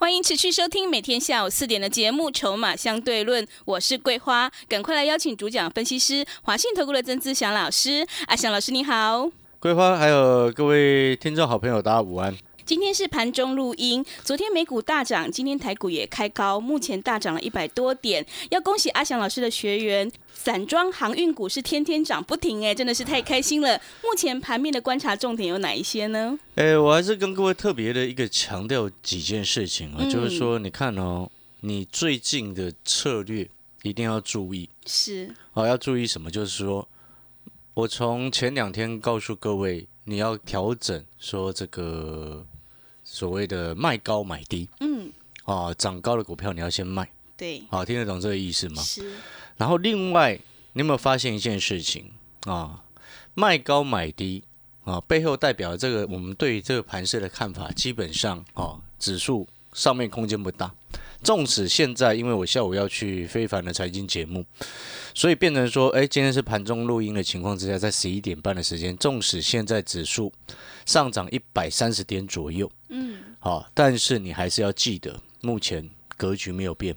欢迎持续收听每天下午四点的节目《筹码相对论》，我是桂花，赶快来邀请主讲分析师华信投顾的曾志祥老师。阿祥老师你好，桂花还有各位听众好朋友，大家午安。今天是盘中录音，昨天美股大涨，今天台股也开高，目前大涨了一百多点。要恭喜阿祥老师的学员，散装航运股是天天涨不停，哎，真的是太开心了。目前盘面的观察重点有哪一些呢？哎，我还是跟各位特别的一个强调几件事情啊，就是说，你看哦，你最近的策略一定要注意，是哦，要注意什么？就是说我从前两天告诉各位，你要调整说这个。所谓的卖高买低，嗯，啊，涨高的股票你要先卖，对，好，听得懂这个意思吗？是。然后另外，你有没有发现一件事情啊？卖高买低啊，背后代表这个我们对这个盘势的看法，基本上啊，指数上面空间不大。纵使现在，因为我下午要去非凡的财经节目，所以变成说，哎，今天是盘中录音的情况之下，在十一点半的时间，纵使现在指数上涨一百三十点左右，嗯，好，但是你还是要记得，目前格局没有变，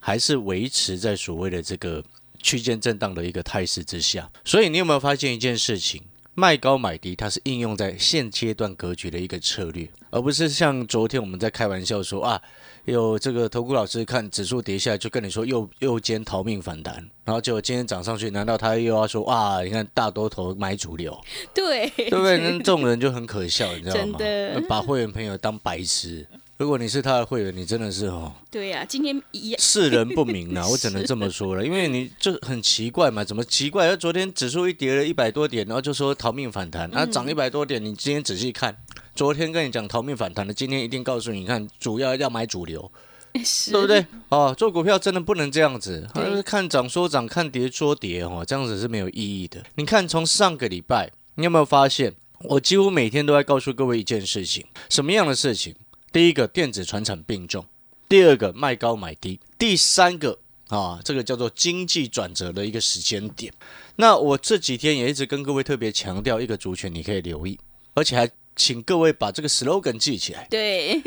还是维持在所谓的这个区间震荡的一个态势之下。所以你有没有发现一件事情？卖高买低，它是应用在现阶段格局的一个策略，而不是像昨天我们在开玩笑说啊。有这个投顾老师看指数跌下来，就跟你说右右肩逃命反弹，然后结果今天涨上去，难道他又要说哇？你看大多头买主流，对对不对？那这种人就很可笑，你知道吗？把会员朋友当白痴。如果你是他的会员，你真的是哦。对呀，今天一世人不明啊，我只能这么说了，因为你就很奇怪嘛，怎么奇怪？昨天指数一跌了一百多点，然后就说逃命反弹，那涨一百多点，你今天仔细看。昨天跟你讲逃命反弹的，今天一定告诉你，看主要要买主流，对不对？哦，做股票真的不能这样子，看涨说涨，看跌说跌，哦，这样子是没有意义的。你看，从上个礼拜，你有没有发现，我几乎每天都在告诉各位一件事情，什么样的事情？第一个，电子传产并重；第二个，卖高买低；第三个，啊，这个叫做经济转折的一个时间点。那我这几天也一直跟各位特别强调一个族群，你可以留意，而且还。请各位把这个 slogan 记起来。对，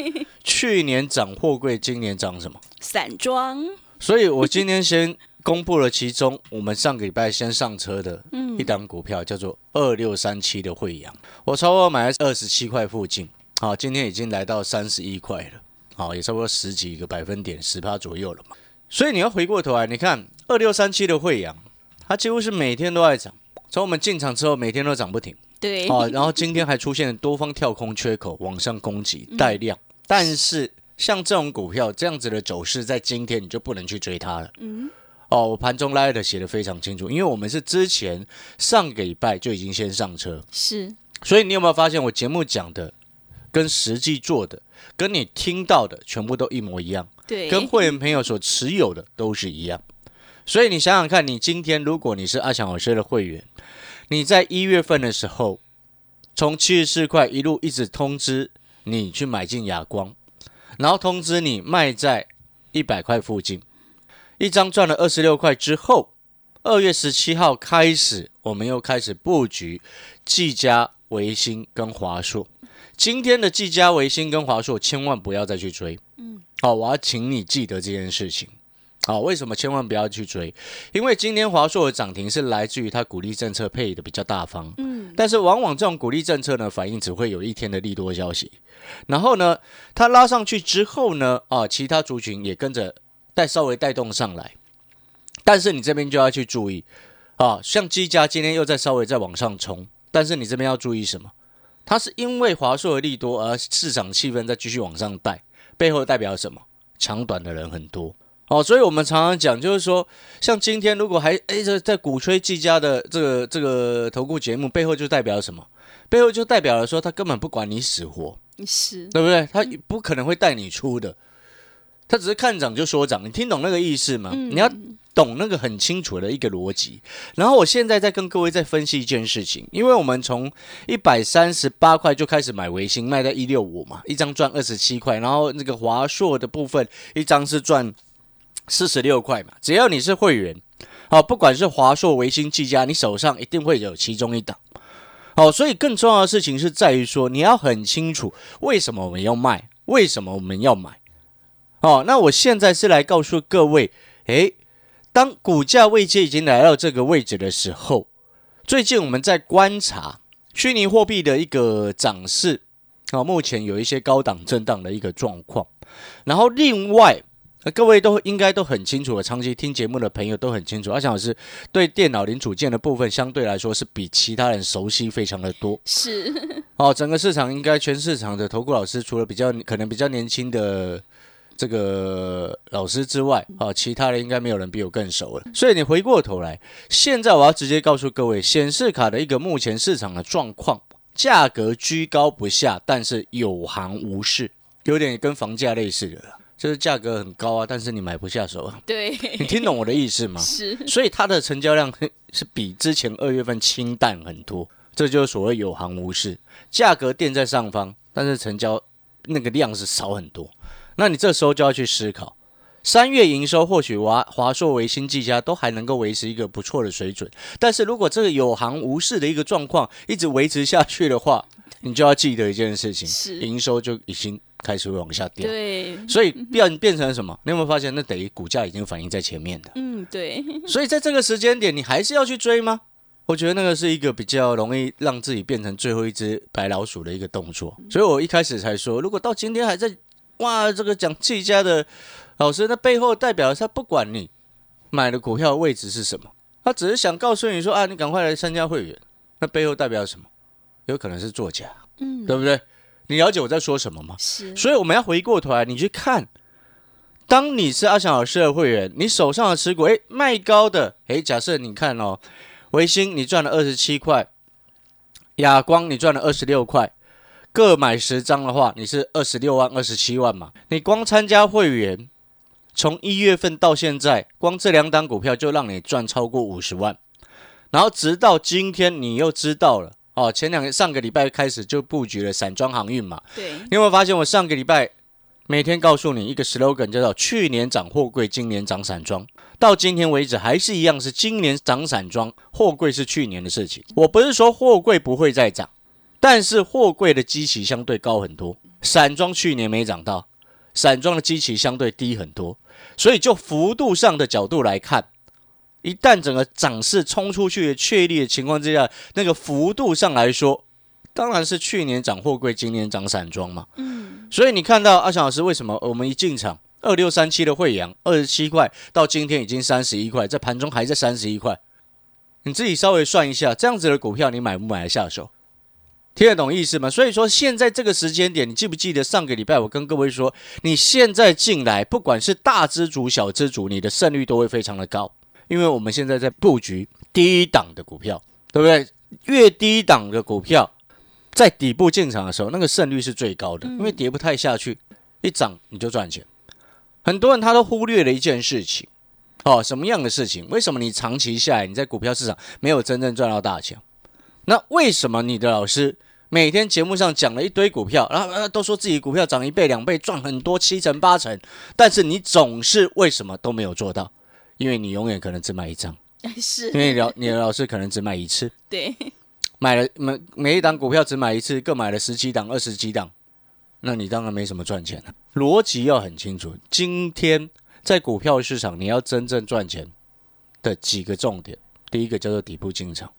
去年涨货柜，今年涨什么？散装。所以我今天先公布了其中我们上个礼拜先上车的一档股票，叫做二六三七的惠阳。我超过买在二十七块附近，好，今天已经来到三十一块了，好，也差不多十几个百分点，十趴左右了嘛。所以你要回过头来，你看二六三七的惠阳，它几乎是每天都在涨，从我们进场之后，每天都涨不停。对，啊，然后今天还出现多方跳空缺口往上攻击带量，但是像这种股票这样子的走势，在今天你就不能去追它了。嗯，哦，我盘中拉的写的非常清楚，因为我们是之前上个礼拜就已经先上车，是，所以你有没有发现我节目讲的跟实际做的，跟你听到的全部都一模一样？对，跟会员朋友所持有的都是一样。所以你想想看，你今天如果你是阿强老师的会员。你在一月份的时候，从七十四块一路一直通知你去买进亚光，然后通知你卖在一百块附近，一张赚了二十六块之后，二月十七号开始，我们又开始布局技嘉、维新跟华硕。今天的技嘉、维新跟华硕，千万不要再去追。嗯，好，我要请你记得这件事情。好，为什么千万不要去追？因为今天华硕的涨停是来自于它鼓励政策配的比较大方，嗯，但是往往这种鼓励政策呢，反应只会有一天的利多消息，然后呢，它拉上去之后呢，啊，其他族群也跟着带稍微带动上来，但是你这边就要去注意，啊，像技嘉今天又在稍微再往上冲，但是你这边要注意什么？它是因为华硕的利多而市场气氛在继续往上带，背后代表什么？抢短的人很多。哦，所以我们常常讲，就是说，像今天如果还哎在在鼓吹技嘉的这个这个投顾节目，背后就代表什么？背后就代表了说他根本不管你死活，是，对不对？他不可能会带你出的，他只是看涨就说涨，你听懂那个意思吗？嗯你要懂那个很清楚的一个逻辑。然后我现在在跟各位再分析一件事情，因为我们从一百三十八块就开始买维新，卖在一六五嘛，一张赚二十七块，然后那个华硕的部分一张是赚四十六块嘛，只要你是会员，好，不管是华硕、维新、技嘉，你手上一定会有其中一档。好，所以更重要的事情是在于说，你要很清楚为什么我们要卖，为什么我们要买。哦，那我现在是来告诉各位，诶，当股价位阶已经来到这个位置的时候，最近我们在观察虚拟货币的一个涨势，啊、目前有一些高档震荡的一个状况。然后另外，呃各位都应该都很清楚了，长期听节目的朋友都很清楚，阿强老师对电脑零组件的部分相对来说是比其他人熟悉非常的多。是，哦，整个市场应该全市场的投顾老师，除了比较可能比较年轻的这个老师之外，啊，其他的应该没有人比我更熟了。所以你回过头来，现在我要直接告诉各位，显示卡的一个目前市场的状况，价格居高不下，但是有行无市，有点跟房价类似的，就是价格很高啊，但是你买不下手啊。对，你听懂我的意思吗？是，所以它的成交量是比之前二月份清淡很多，这就是所谓有行无市，价格垫在上方，但是成交那个量是少很多。那你这时候就要去思考，三月营收或许华华硕、维新、技嘉都还能够维持一个不错的水准，但是如果这个有行无市的一个状况一直维持下去的话，你就要记得一件事情，是营收就已经开始会往下掉。对，所以变变成什么？你有没有发现，那等于股价已经反映在前面的？嗯，对，所以在这个时间点，你还是要去追吗？我觉得那个是一个比较容易让自己变成最后一只白老鼠的一个动作。所以我一开始才说，如果到今天还在哇，这个讲技嘉的老师，那背后代表他不管你买的股票的位置是什么，他只是想告诉你说啊，你赶快来参加会员。那背后代表什么？有可能是作假，嗯，对不对？你了解我在说什么吗？是，所以我们要回过头来，你去看，当你是阿翔老师的会员，你手上的持股，诶，卖高的，诶，假设你看哦，维新你赚了二十七块，亚光你赚了二十六块，各买十张的话，你是二十六万、二十七万嘛？你光参加会员，从一月份到现在，光这两档股票就让你赚超过五十万，然后直到今天，你又知道了哦，前两个上个礼拜开始就布局了散装航运嘛，对，你有没有发现，我上个礼拜每天告诉你一个 slogan，叫做“去年涨货柜，今年涨散装”，到今天为止还是一样，是今年涨散装，货柜是去年的事情。我不是说货柜不会再涨，但是货柜的基期相对高很多，散装去年没涨到，散装的基期相对低很多，所以就幅度上的角度来看。一旦整个涨势冲出去的确立的情况之下，那个幅度上来说，当然是去年涨货柜，今年涨散装嘛。嗯，所以你看到阿翔老师为什么我们一进场二六三七的惠阳二十七块，到今天已经三十一块，在盘中还在三十一块，你自己稍微算一下，这样子的股票你买不买得下手？听得懂意思吗？所以说现在这个时间点，你记不记得上个礼拜我跟各位说，你现在进来，不管是大资主、小资主，你的胜率都会非常的高，因为我们现在在布局低档的股票，对不对？越低档的股票，在底部进场的时候，那个胜率是最高的，因为跌不太下去，一涨你就赚钱。很多人他都忽略了一件事情，哦，什么样的事情？为什么你长期下来你在股票市场没有真正赚到大钱？那为什么你的老师每天节目上讲了一堆股票，然后、呃、都说自己股票涨一倍两倍，赚很多七成八成，但是你总是为什么都没有做到？因为你永远可能只买一张，是因，为老你的老师可能只买一次。对，买了每每一档股票只买一次，各买了十几档、二十几档，那你当然没什么赚钱了。逻辑要很清楚。今天在股票市场，你要真正赚钱的几个重点，第一个叫做底部进场，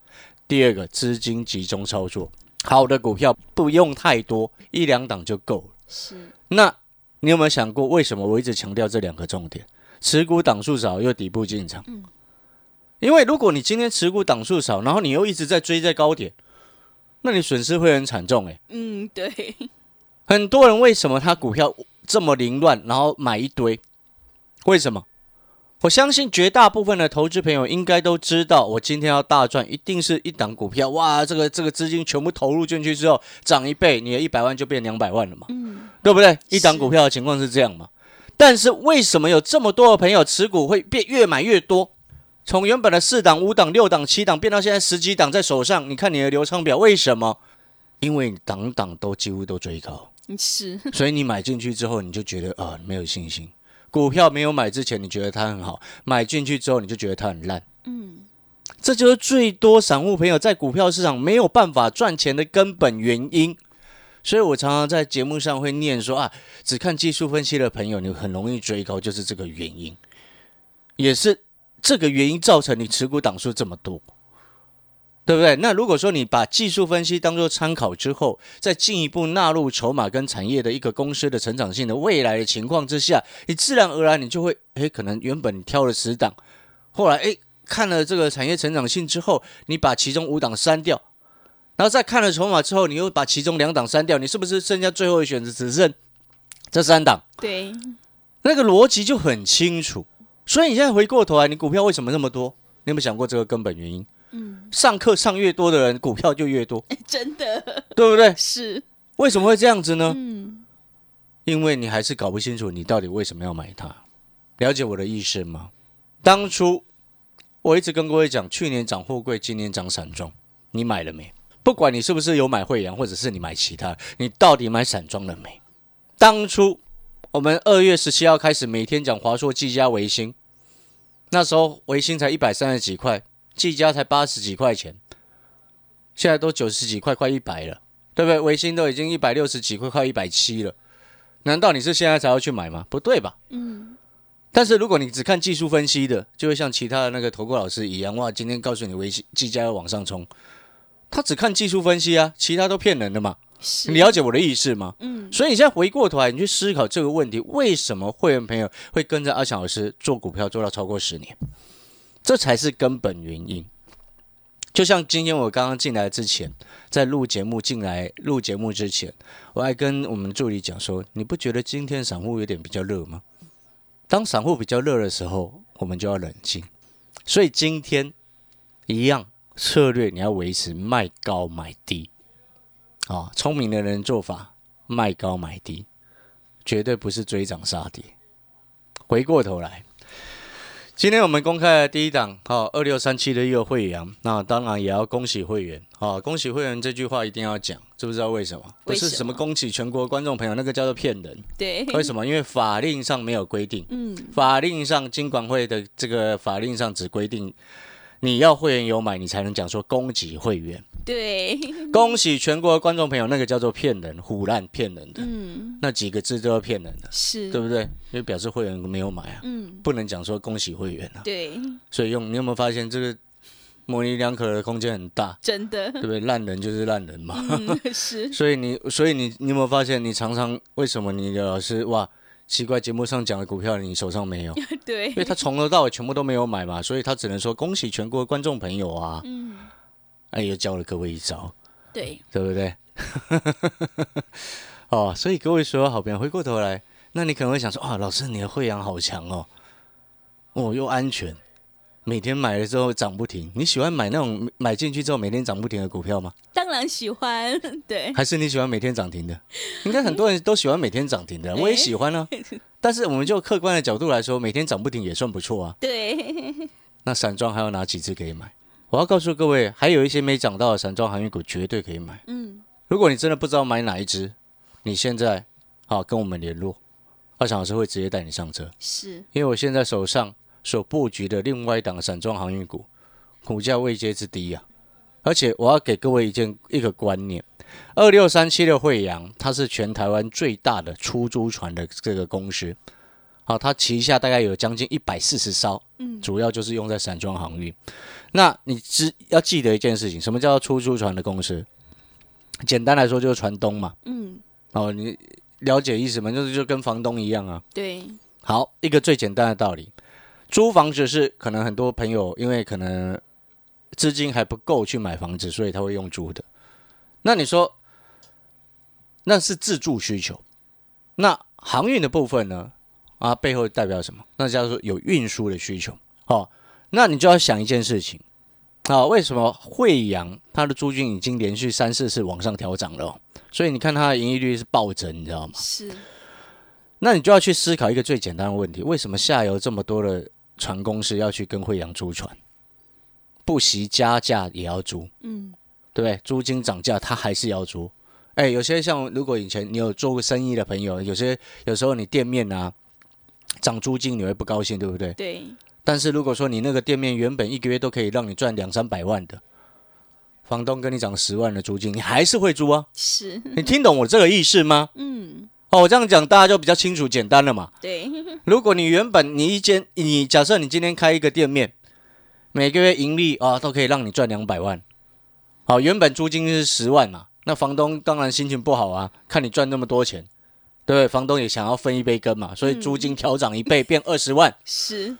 第二个资金集中操作。好的股票不用太多，一两档就够了。是，那你有没有想过，为什么我一直强调这两个重点？持股档数少又底部进场。嗯因为如果你今天持股档数少，然后你又一直在追在高点，那你损失会很惨重诶。嗯，对，很多人为什么他股票这么凌乱，然后买一堆？为什么？我相信绝大部分的投资朋友应该都知道，我今天要大赚，一定是一档股票，哇，这个这个资金全部投入进去之后，涨一倍，你的一百万就变两百万了嘛，嗯，对不对？一档股票的情况是这样嘛？但是为什么有这么多的朋友持股会变越买越多？从原本的四档、五档、六档、七档变到现在十几档在手上，你看你的流畅表，为什么？因为你档档都几乎都追高，是所以你买进去之后，你就觉得啊、没有信心。股票没有买之前，你觉得它很好；买进去之后，你就觉得它很烂。嗯，这就是最多散户朋友在股票市场没有办法赚钱的根本原因。所以我常常在节目上会念说啊，只看技术分析的朋友，你很容易追高，就是这个原因，也是这个原因造成你持股档数这么多，对不对？那如果说你把技术分析当做参考之后，再进一步纳入筹码跟产业的一个公司的成长性的未来的情况之下，你自然而然你就会，诶，可能原本你挑了十档，后来诶看了这个产业成长性之后，你把其中五档删掉。然后再看了筹码之后，你又把其中两档删掉，你是不是剩下最后的选择只剩这三档？对，那个逻辑就很清楚。所以你现在回过头来，你股票为什么那么多？你有没有想过这个根本原因？嗯，上课上越多的人，股票就越多，真的对不对？是，为什么会这样子呢？嗯，因为你还是搞不清楚你到底为什么要买它。了解我的意思吗？当初我一直跟各位讲，去年涨货柜，今年涨散装，你买了没？不管你是不是有买惠阳，或者是你买其他，你到底买散装了没？当初我们二月十七号开始每天讲华硕、技嘉、维新，那时候维新才一百三十几块，技嘉才八十几块钱，现在都九十几块，快一百了，对不对？维新都已经一百六十几块，快一百七了。难道你是现在才要去买吗？不对吧？嗯，但是如果你只看技术分析的，就会像其他的那个投顾老师一样，哇，今天告诉你维新技嘉要往上冲，他只看技术分析啊，其他都骗人的嘛。是，你了解我的意思吗？嗯，所以你现在回过头来，你去思考这个问题：为什么会员朋友会跟着阿强老师做股票做到超过十年？这才是根本原因。就像今天我刚刚进来之前，在录节目进来录节目之前，我还跟我们助理讲说：你不觉得今天散户有点比较热吗？当散户比较热的时候，我们就要冷静。所以今天一样策略，你要维持卖高买低。啊，聪明的人做法，卖高买低，绝对不是追涨杀跌。回过头来，今天我们公开的第一档，好二六三七的一个会员，那当然也要恭喜会员，好恭喜会员这句话一定要讲，知不知道为什么？不是什么恭喜全国观众朋友，那个叫做骗人。对，为什么？因为法令上没有规定，嗯，法令上金管会的这个法令上只规定，你要会员有买，你才能讲说恭喜会员。对，恭喜全国的观众朋友，那个叫做骗人、胡乱骗人的，嗯，那几个字都要骗人的，是，对不对？因为表示会员没有买啊，嗯，不能讲说恭喜会员啊。对，所以用你有没有发现这个模棱两可的空间很大，真的对，不对？烂人就是烂人嘛。嗯，是，所以你，所以你，你有没有发现，你常常为什么你的老师哇？奇怪，节目上讲的股票你手上没有，对因，为他从头到尾全部都没有买嘛，所以他只能说恭喜全国的观众朋友啊！嗯，哎，又教了各位一招，对，对不对？哦，所以各位所有好朋友，回过头来，那你可能会想说，啊，老师你的会阳好强哦，哦又安全，每天买了之后涨不停。你喜欢买那种买进去之后每天涨不停的股票吗？当然喜欢，对，还是你喜欢每天涨停的？应该很多人都喜欢每天涨停的，我也喜欢啊。但是我们就客观的角度来说，每天涨不停也算不错啊。对，那散装还有哪几只可以买？我要告诉各位，还有一些没涨到的散装航运股绝对可以买。嗯，如果你真的不知道买哪一只，你现在好跟我们联络，二强老师会直接带你上车。是，因为我现在手上所布局的另外一档散装航运股，股价位阶之低啊，而且我要给各位一件一个观念：二六三七的惠阳，它是全台湾最大的出租船的这个公司，好，它旗下大概有将近一百四十艘，嗯，主要就是用在散装航运。那你只要记得一件事情，什么叫出租船的公司？简单来说就是船东嘛。嗯，哦，你了解意思吗？就是就跟房东一样啊。对，好，一个最简单的道理，租房子是可能很多朋友因为可能资金还不够去买房子，所以他会用租的。那你说那是自住需求，那航运的部分呢？啊，背后代表什么？那叫做有运输的需求。哦，那你就要想一件事情啊，为什么惠阳它的租金已经连续三四次往上调涨了、哦？所以你看它的盈利率是暴增，你知道吗？是，那你就要去思考一个最简单的问题：为什么下游这么多的船公司要去跟惠阳租船？不惜加价也要租，嗯，对不对？租金涨价，他还是要租。哎，有些像如果以前你有做过生意的朋友，有些有时候你店面啊涨租金，你会不高兴，对不对？对，但是如果说你那个店面原本一个月都可以让你赚两三百万的，房东跟你涨十万的租金，你还是会租啊？是，你听懂我这个意思吗？嗯，哦，我这样讲大家就比较清楚简单了嘛。对，如果你原本你一间，你假设你今天开一个店面，每个月盈利啊都可以让你赚两百万，好，原本租金是十万嘛，那房东当然心情不好啊，看你赚那么多钱，对不对？房东也想要分一杯羹嘛，所以租金调涨一倍变二十万，是，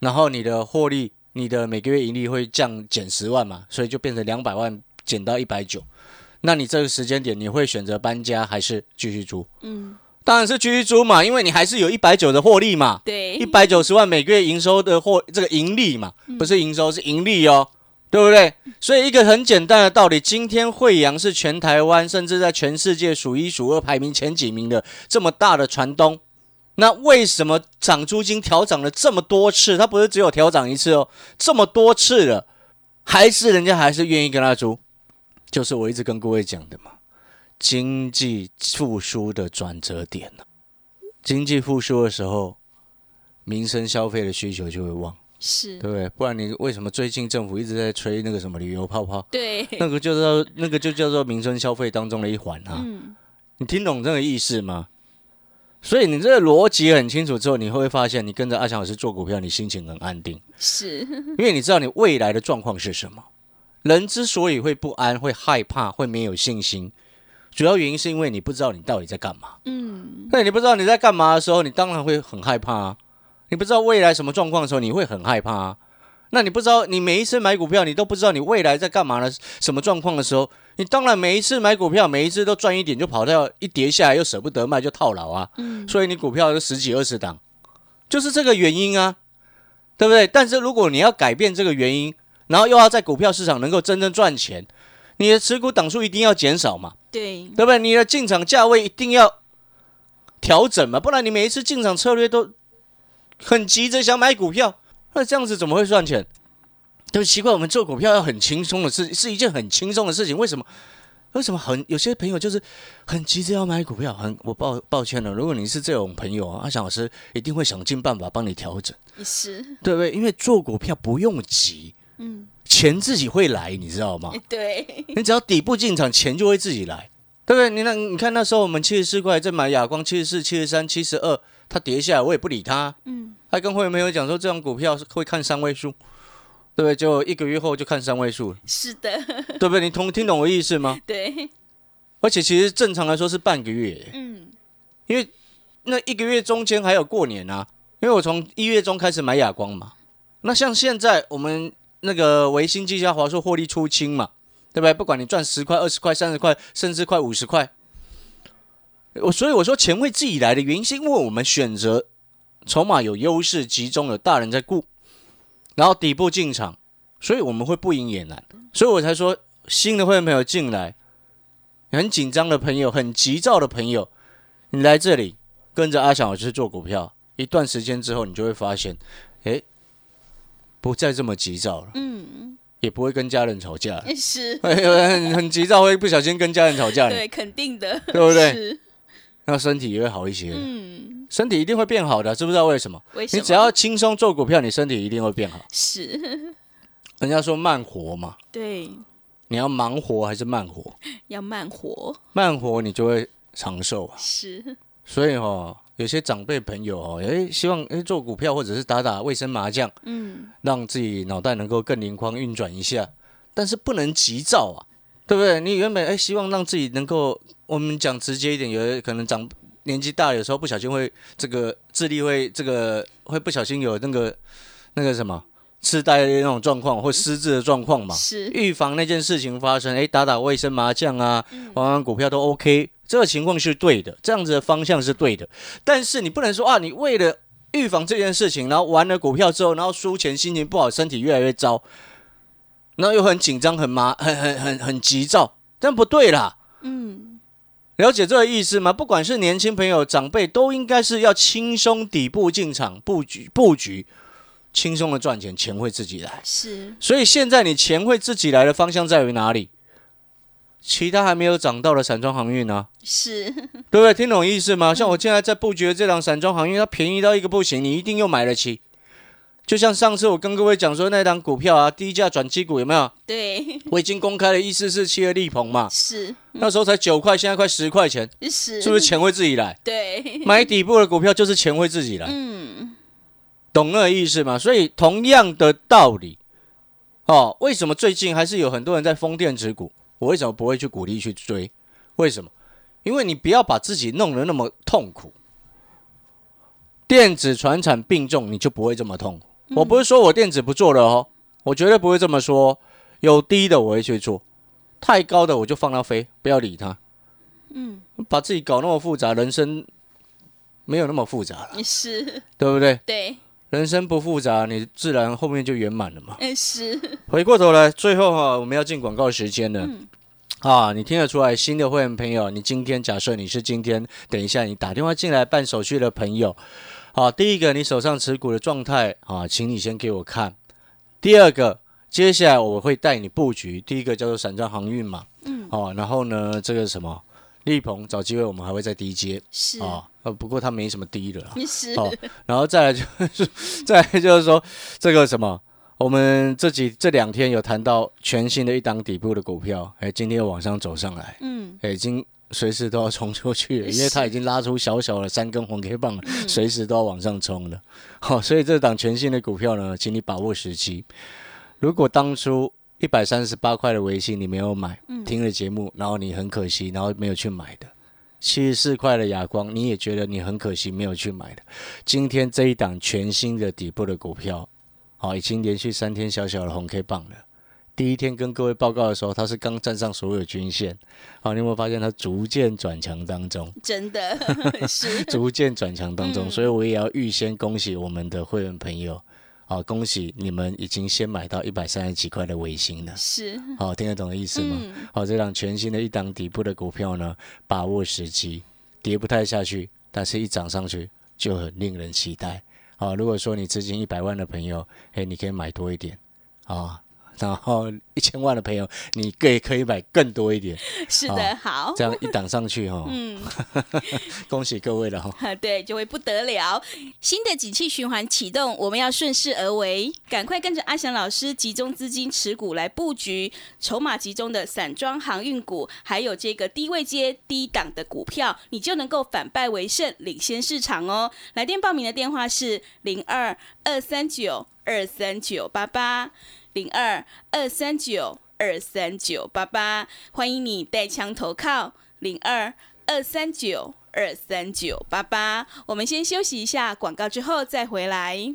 然后你的获利，你的每个月盈利会降减十万嘛，所以就变成两百万减到一百九，那你这个时间点你会选择搬家还是继续租？嗯，当然是继续租嘛，因为你还是有一百九的获利嘛。对，一百九十万每个月营收的获这个盈利嘛，不是营收是盈利哦，对不对？所以一个很简单的道理，今天惠阳是全台湾甚至在全世界数一数二排名前几名的这么大的船东，那为什么涨租金调涨了这么多次？它不是只有调涨一次哦，这么多次了，还是人家还是愿意跟他租，就是我一直跟各位讲的嘛，经济复苏的转折点呢、经济复苏的时候，民生消费的需求就会旺，是对，不对？不然你为什么最近政府一直在吹那个什么旅游泡泡？对，那个就叫那个就叫做民生消费当中的一环啊。嗯，你听懂这个意思吗？所以你这个逻辑很清楚之后，你会发现，你跟着阿强老师做股票，你心情很安定，是，因为你知道你未来的状况是什么。人之所以会不安、会害怕、会没有信心，主要原因是因为你不知道你到底在干嘛。嗯，那你不知道你在干嘛的时候，你当然会很害怕啊。你不知道未来什么状况的时候，你会很害怕啊。那你不知道，你每一次买股票，你都不知道你未来在干嘛的什么状况的时候，你当然每一次买股票，每一次都赚一点，就跑掉一跌下来又舍不得卖，就套牢啊。嗯，所以你股票就十几二十档，就是这个原因啊，对不对？但是如果你要改变这个原因，然后又要在股票市场能够真正赚钱，你的持股档数一定要减少嘛。对，对不对？你的进场价位一定要调整嘛，不然你每一次进场策略都很急着想买股票，那这样子怎么会赚钱？对，奇怪，我们做股票要很轻松的事，是一件很轻松的事情，为什么？为什么很有些朋友就是很急着要买股票？很我抱抱歉了，如果你是这种朋友啊，阿翔老师一定会想尽办法帮你调整，是，对不对？因为做股票不用急，嗯，钱自己会来，你知道吗？对，你只要底部进场，钱就会自己来，对不对？你那你看那时候我们七十四块在买亚光，七十四、七十三、七十二，它跌下来我也不理它，嗯，还跟会员朋友讲说这种股票是会看三位数，对不对？就一个月后就看三位数了，是的，对不对？你同听懂我意思吗？对，而且其实正常来说是半个月，嗯，因为那一个月中间还有过年啊。因为我从一月中开始买哑光嘛，那像现在我们那个维新、技嘉、华硕获利出清嘛，对不对？不管你赚十块、二十块、三十块，甚至快五十块，我所以我说钱会自己来的原因，是因为我们选择筹码有优势、集中，有大人在顾，然后底部进场，所以我们会不赢也难。所以我才说，新的会员朋友进来，很紧张的朋友、很急躁的朋友，你来这里跟着阿翔老师做股票，一段时间之后，你就会发现，哎，不再这么急躁了，嗯，也不会跟家人吵架了。是，很很急躁，会不小心跟家人吵架，对，肯定的，对不对？是，那身体也会好一些，嗯，身体一定会变好的，知不知道为什么？为什么？你只要轻松做股票，你身体一定会变好。是，人家说慢活嘛，对，你要忙活还是慢活？要慢活，慢活你就会长寿啊。是，所以哦，有些长辈朋友哦，诶，希望诶做股票或者是打打卫生麻将，嗯，让自己脑袋能够更灵光运转一下，但是不能急躁啊，对不对？你原本诶希望让自己能够，我们讲直接一点，有可能长年纪大，有时候不小心会这个智力会这个会不小心有那个那个什么痴呆的那种状况或失智的状况嘛。是，预防那件事情发生，哎，打打卫生麻将啊，玩玩股票都 OK，这个情况是对的，这样子的方向是对的。但是你不能说啊，你为了预防这件事情，然后玩了股票之后，然后输钱，心情不好，身体越来越糟，然后又很紧张、很麻、很很很很急躁，这样不对啦。嗯，了解这个意思吗？不管是年轻朋友、长辈，都应该是要轻松底部进场布局，布局轻松的赚钱，钱会自己来。是所以现在你钱会自己来的方向在于哪里？其他还没有涨到的散装航运呢、是，对不对？听懂意思吗？像我现在在布局的这档散装航运，它便宜到一个不行，你一定又买得起。就像上次我跟各位讲说那档股票啊，低价转机股有没有？对，我已经公开了一四四七的力鹏嘛，是那时候才九块，现在快十块钱，是，是不是钱会自己来？对，买底部的股票就是钱会自己来，嗯，懂那个意思吗？所以同样的道理，哦，为什么最近还是有很多人在封电子股？我为什么不会去鼓励去追？为什么？因为你不要把自己弄得那么痛苦。电子传产并重，你就不会这么痛苦。我不是说我电子不做了哦，我绝对不会这么说。有低的我会去做，太高的我就放它飞，不要理它。嗯，把自己搞那么复杂，人生没有那么复杂了，是，对不对？对，人生不复杂，你自然后面就圆满了嘛。嗯是，回过头来，最后哈、我们要进广告时间了。嗯啊，你听得出来，新的会员朋友，你今天假设你是今天，等一下你打电话进来办手续的朋友，好，第一个你手上持股的状态啊，请你先给我看。第二个，接下来我会带你布局，第一个叫做散装航运嘛，嗯，哦，然后呢，这个什么力鹏，找机会我们还会再低接是，啊，呃，不过它没什么低的啦。是，哦，然后再来就是，再来就是说这个什么，我们这几这两天有谈到全新的一档底部的股票，哎，今天又往上走上来，嗯，哎，已经随时都要冲出去，因为它已经拉出小小的三根红 K 棒了，随时都要往上冲了。好、所以这档全新的股票呢，请你把握时机。如果当初一百三十八块的微信你没有买，听了节目，然后你很可惜，然后没有去买的。七十四块的亚光，你也觉得你很可惜没有去买的。今天这一档全新的底部的股票，好、已经连续三天小小的红 K 棒了。第一天跟各位报告的时候，它是刚站上所有均线，好、你有没有发现它逐渐转强当中？真的 是，逐渐转强当中，嗯所以我也要预先恭喜我们的会员朋友，好、恭喜你们已经先买到一百三十几块的尾星了，是，好、听得懂的意思吗？嗯，好、这档全新的一档底部的股票呢，把握时机，跌不太下去，但是一涨上去就很令人期待。好、如果说你资金一百万的朋友，哎，你可以买多一点啊。然后一千万的朋友，你更可以买更多一点，是的，好，这样一档上去哈、哦，嗯。恭喜各位了哈、啊，对，就会不得了。新的景气循环启动，我们要顺势而为，赶快跟着阿翔老师集中资金持股来布局筹码集中的散装航运股，还有这个低位接、低档的股票，你就能够反败为胜，领先市场哦。来电报名的电话是零二二三九二三九八八零二二三九二三九八八，欢迎你带枪投靠零二二三九二三九八八。我们先休息一下广告，之后再回来。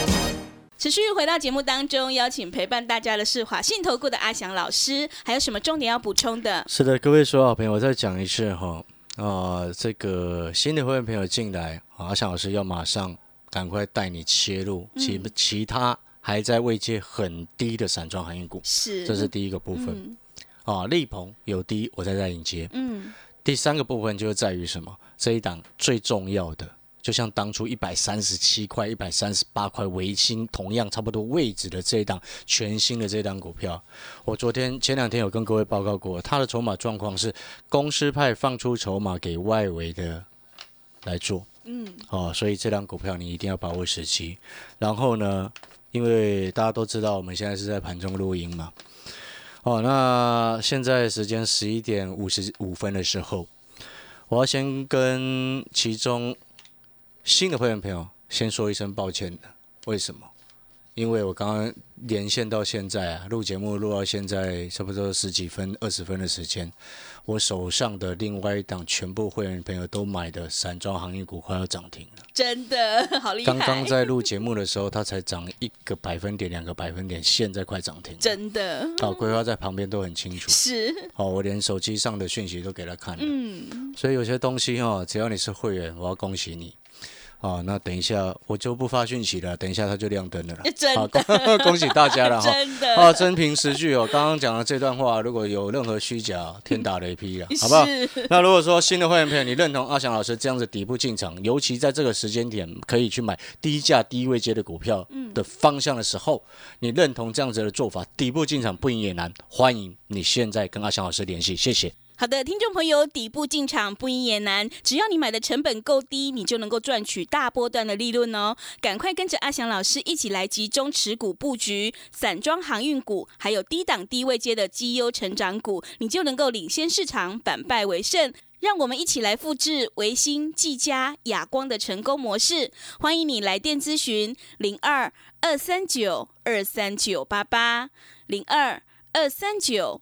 持续回到节目当中，邀请陪伴大家的是华信投顾的阿翔老师，还有什么重点要补充的？是的，各位所有好朋友，我再讲一次哈，呃，这个新的会员朋友进来，啊阿翔老师要马上赶快带你切入其其他还在位阶很低的散装行业股，是，这是第一个部分嗯啊。力鹏有低，我再带你接。嗯，第三个部分就是在于什么？这一档最重要的，就像当初一百三十七块、一百三十八块维新同样差不多位置的这一档全新的这一档股票，我昨天前两天有跟各位报告过，它的筹码状况是公司派放出筹码给外围的来做，嗯，哦，所以这档股票你一定要把握时机。然后呢，因为大家都知道我们现在是在盘中录音嘛，哦，那现在时间十一点五十五分的时候，我要先跟其中新的会员朋友先说一声抱歉的。为什么？因为我刚刚连线到现在啊，录节目录到现在差不多十几分、二十分的时间，我手上的另外一档全部会员朋友都买的散装航运股快要涨停了。真的 好厉害！刚刚在录节目的时候，它才涨一个百分点、两个百分点，现在快涨停。真的好，规划在旁边都很清楚。是，好，我连手机上的讯息都给他看了。嗯，所以有些东西哦，只要你是会员，我要恭喜你。哦，那等一下我就不发讯息了，等一下它就亮灯了啦。真好，的 恭恭喜大家了 哈。真的哦，真凭实据哦。刚刚讲的这段话，如果有任何虚假，天打雷劈了，好不好？那如果说新的会员朋友，你认同阿翔老师这样子底部进场，尤其在这个时间点可以去买低价低位阶的股票的方向的时候，你认同这样子的做法，底部进场不赢也难。欢迎你现在跟阿翔老师联系，谢谢。好的，听众朋友，底部进场不赢也难，只要你买的成本够低，你就能够赚取大波段的利润哦。赶快跟着阿翔老师一起来集中持股布局散装航运股，还有低档低位阶的绩优成长股，你就能够领先市场，反败为胜。让我们一起来复制维新、技嘉、亚光的成功模式。欢迎你来电咨询零二二三九二三九八八零二二三九。